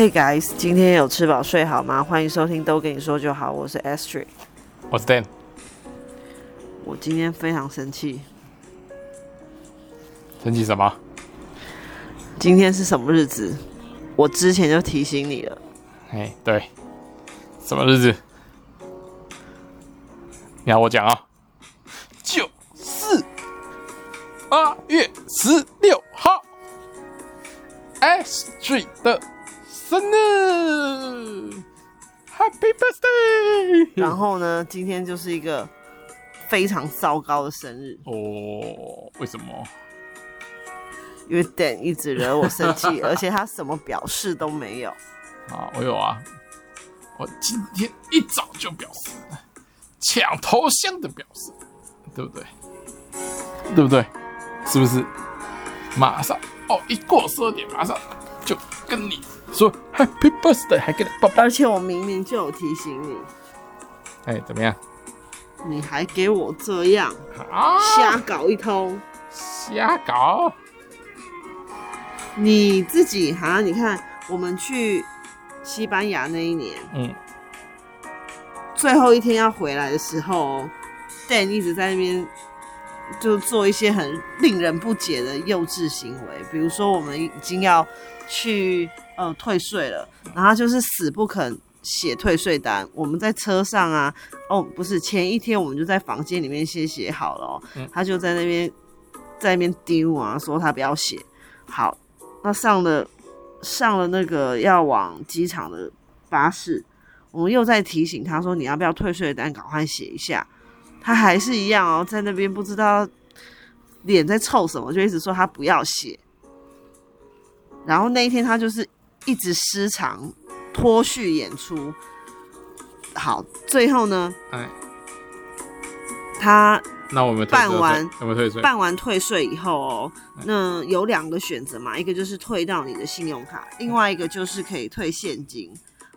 Hey guys，今天有吃饱睡好吗？欢迎收听都跟你说就好，我是 Astrid，我是 Dan。我今天非常生气，生气什么？今天是什么日子？我之前就提醒你了。哎，对，什么日子？你要我讲啊？就是八月十六号，Astrid 的。生日，Happy Birthday！然后呢，今天就是一个非常糟糕的生日哦。为什么？因为 Dan 一直惹我生气，而且他什么表示都没有。啊，我有啊，我今天一早就表示抢头像的表示，对不对？对不对？是不是？马上哦，一过十二点，马上就跟你。说 Happy Birthday，还给你抱抱，而且我明明就有提醒你。哎、欸，怎么样？你还给我这样瞎搞一通？瞎搞？你自己哈？你看我们去西班牙那一年，嗯，最后一天要回来的时候，Dan 一直在那边就做一些很令人不解的幼稚行为，比如说我们已经要去。呃，退税了，然后就是死不肯写退税单。我们在车上啊，哦，不是，前一天我们就在房间里面先写好了哦，嗯，他就在那边在那边丢啊，说他不要写。好，那上了上了那个要往机场的巴士，我们又在提醒他说，你要不要退税单，赶快写一下。他还是一样哦，在那边不知道脸在臭什么，就一直说他不要写。然后那一天他就是。一直失常，脱序演出。好，最后呢？哎，他那我们办完？办完退税以后哦，那有两个选择嘛，一个就是退到你的信用卡，另外一个就是可以退现金。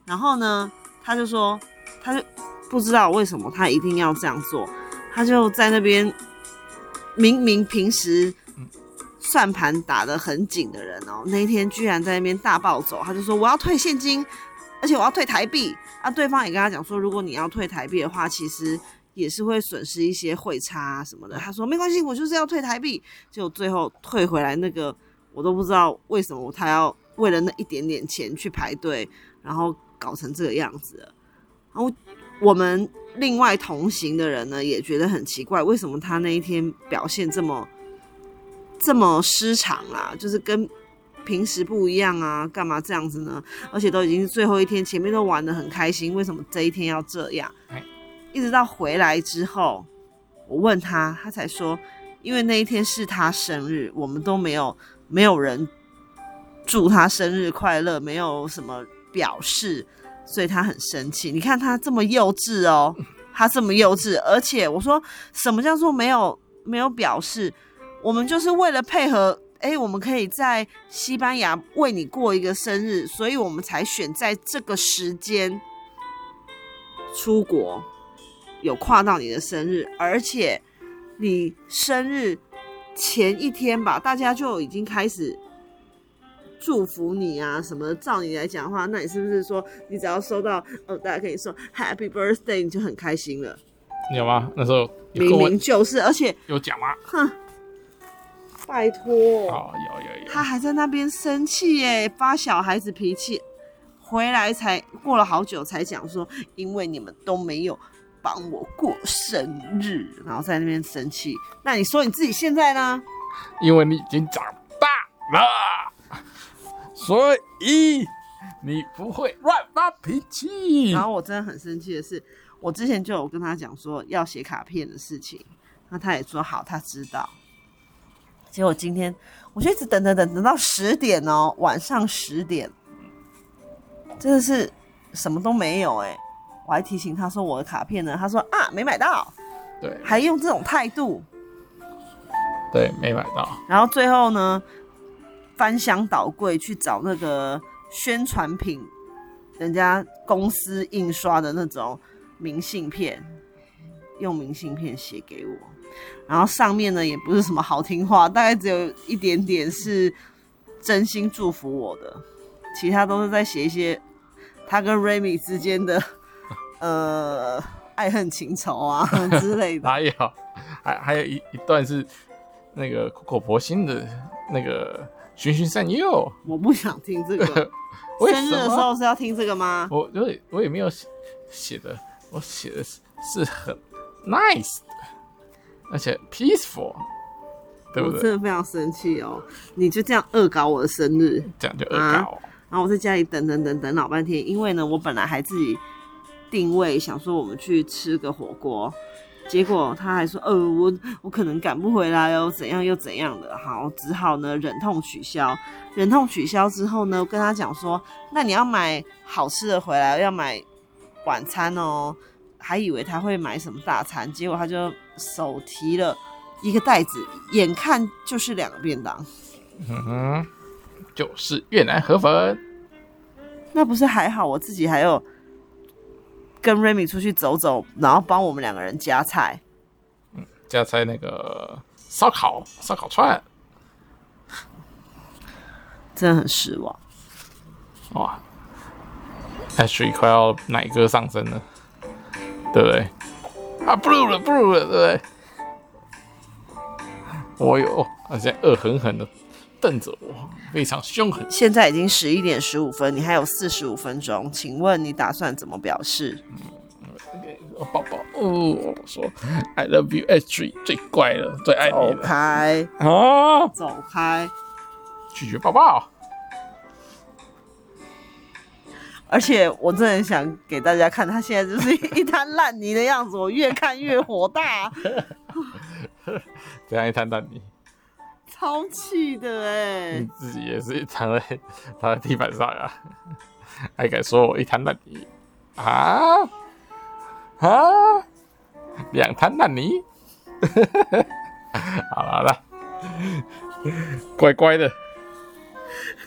然后呢，他就说，他就不知道为什么他一定要这样做，他就在那边明明平时。算盘打得很紧的人哦，那一天居然在那边大暴走，他就说我要退现金，而且我要退台币。啊，对方也跟他讲说，如果你要退台币的话，其实也是会损失一些汇差什么的。他说没关系，我就是要退台币。结果最后退回来那个，我都不知道为什么他要为了那一点点钱去排队，然后搞成这个样子。然后我们另外同行的人呢，也觉得很奇怪，为什么他那一天表现这么。这么失常啊，就是跟平时不一样啊，干嘛这样子呢？而且都已经是最后一天，前面都玩的很开心，为什么这一天要这样？一直到回来之后，我问他，他才说，因为那一天是他生日，我们都没有没有人祝他生日快乐，没有什么表示，所以他很生气。你看他这么幼稚哦，他这么幼稚，而且我说什么叫做没有没有表示？我们就是为了配合，哎，我们可以在西班牙为你过一个生日，所以我们才选在这个时间出国，有跨到你的生日，而且你生日前一天吧，大家就已经开始祝福你啊什么。照你来讲的话，那你是不是说，你只要收到，哦，大家可以说 Happy Birthday，你就很开心了？你有吗？那时候明明就是，而且有讲吗？哼。拜托，哦，有有有，他还在那边生气耶，发小孩子脾气，回来才过了好久才讲说，因为你们都没有帮我过生日，然后在那边生气。那你说你自己现在呢？因为你已经长大了，所以你不会乱发脾气。然后我真的很生气的是，我之前就有跟他讲说要写卡片的事情，那他也说好，他知道。结果今天我就一直等等等等到十点哦，晚上十点，真的是什么都没有哎！我还提醒他说我的卡片呢，他说啊没买到，对，还用这种态度，对，没买到。然后最后呢，翻箱倒柜去找那个宣传品，人家公司印刷的那种明信片，用明信片写给我。然后上面呢也不是什么好听话，大概只有一点点是真心祝福我的。其他都是在写一些他跟 Remy 之间的 呃爱恨情仇啊 之类的。还有，还还有一一段是那个苦口婆心的那个循循善诱。我不想听这个。生日的时候是要听这个吗？我我我也没有写写的，我写的是是很 nice 的，而且 peaceful。对对，我真的非常生气哦！你就这样恶搞我的生日，这样就恶搞、啊。然后我在家里等等等等老半天，因为呢，我本来还自己定位想说我们去吃个火锅，结果他还说，呃，我我可能赶不回来哦，怎样又怎样的，好，只好呢忍痛取消。忍痛取消之后呢，跟他讲说，那你要买好吃的回来，要买晚餐哦。还以为他会买什么大餐，结果他就手提了。一个袋子，眼看就是两个便当，嗯哼，就是越南河粉。那不是还好，我自己还有跟 Remy 出去走走，然后帮我们两个人夹菜。嗯，夹菜那个烧烤，烧烤串，真的很失望。哇，Ashley 快要奶哥上身了，对不对？啊，不录了，不录了，对不对？哦哟，他现在恶狠狠的瞪着我，非常凶狠。现在已经十一点十五分，你还有四十五分钟，请问你打算怎么表示？嗯，宝宝，哦，我说 I love you Ashley 最乖了，最爱你了。走开啊！走开！拒绝抱抱。而且我真的很想给大家看，他现在就是一滩烂泥的样子，我越看越火大。这样一滩烂泥，超气的哎！你自己也是躺在躺在地板上啊，还敢说我一滩烂泥啊啊！两滩烂泥，好了好了，乖乖的。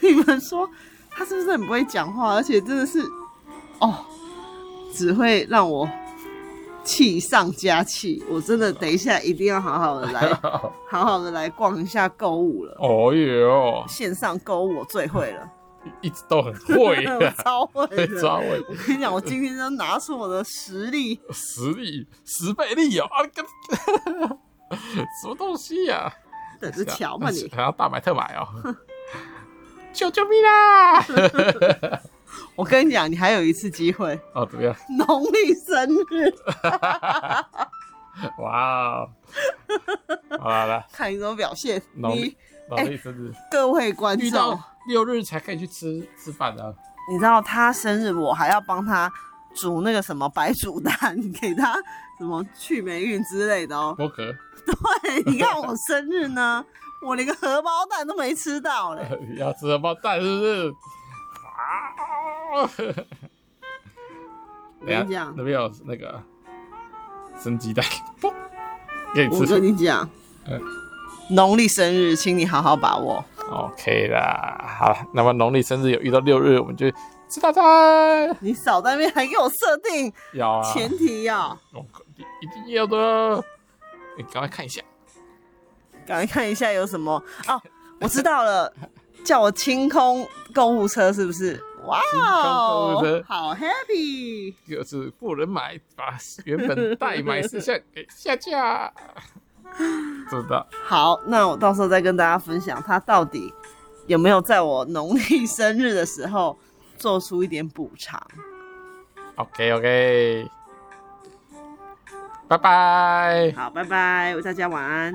你们说他是不是很不会讲话？而且真的是哦，只会让我。气上加气，我真的等一下一定要好好的来，好好的来逛一下购物了。哦哟，线上购物我最会了，一直都很会，超会的，超会。我跟你讲，我今天就拿出我的实力，实力十倍力哦！啊，跟 什么东西呀、啊？等着瞧嘛你，还要大买特买哦！救救命啊！我跟你讲，你还有一次机会哦，怎么样？农历生日，哇哦！好了，来 看你怎么表现。农历农历生日，各位观众，六日才可以去吃吃饭的。你知道他生日，我还要帮他煮那个什么白煮蛋，给他什么去霉运之类的哦。剥壳。对，你看我生日呢，我连个荷包蛋都没吃到嘞。你要吃荷包蛋是不是？我跟你讲，那边有那个生鸡蛋，我跟你讲，嗯，农历生日，请你好好把握。OK 啦，好了，那么农历生日有遇到六日，我们就吃大餐。你少在那边还给我设定，要啊，前提要，一定要的。你赶快看一下，赶快看一下有什么哦，我知道了。叫我清空购物车是不是？哇哦，好 happy！就是不能买，把原本代买事项给下架。知道。好，那我到时候再跟大家分享，他到底有没有在我农历生日的时候做出一点补偿？OK OK，拜拜。好，拜拜，大家晚安。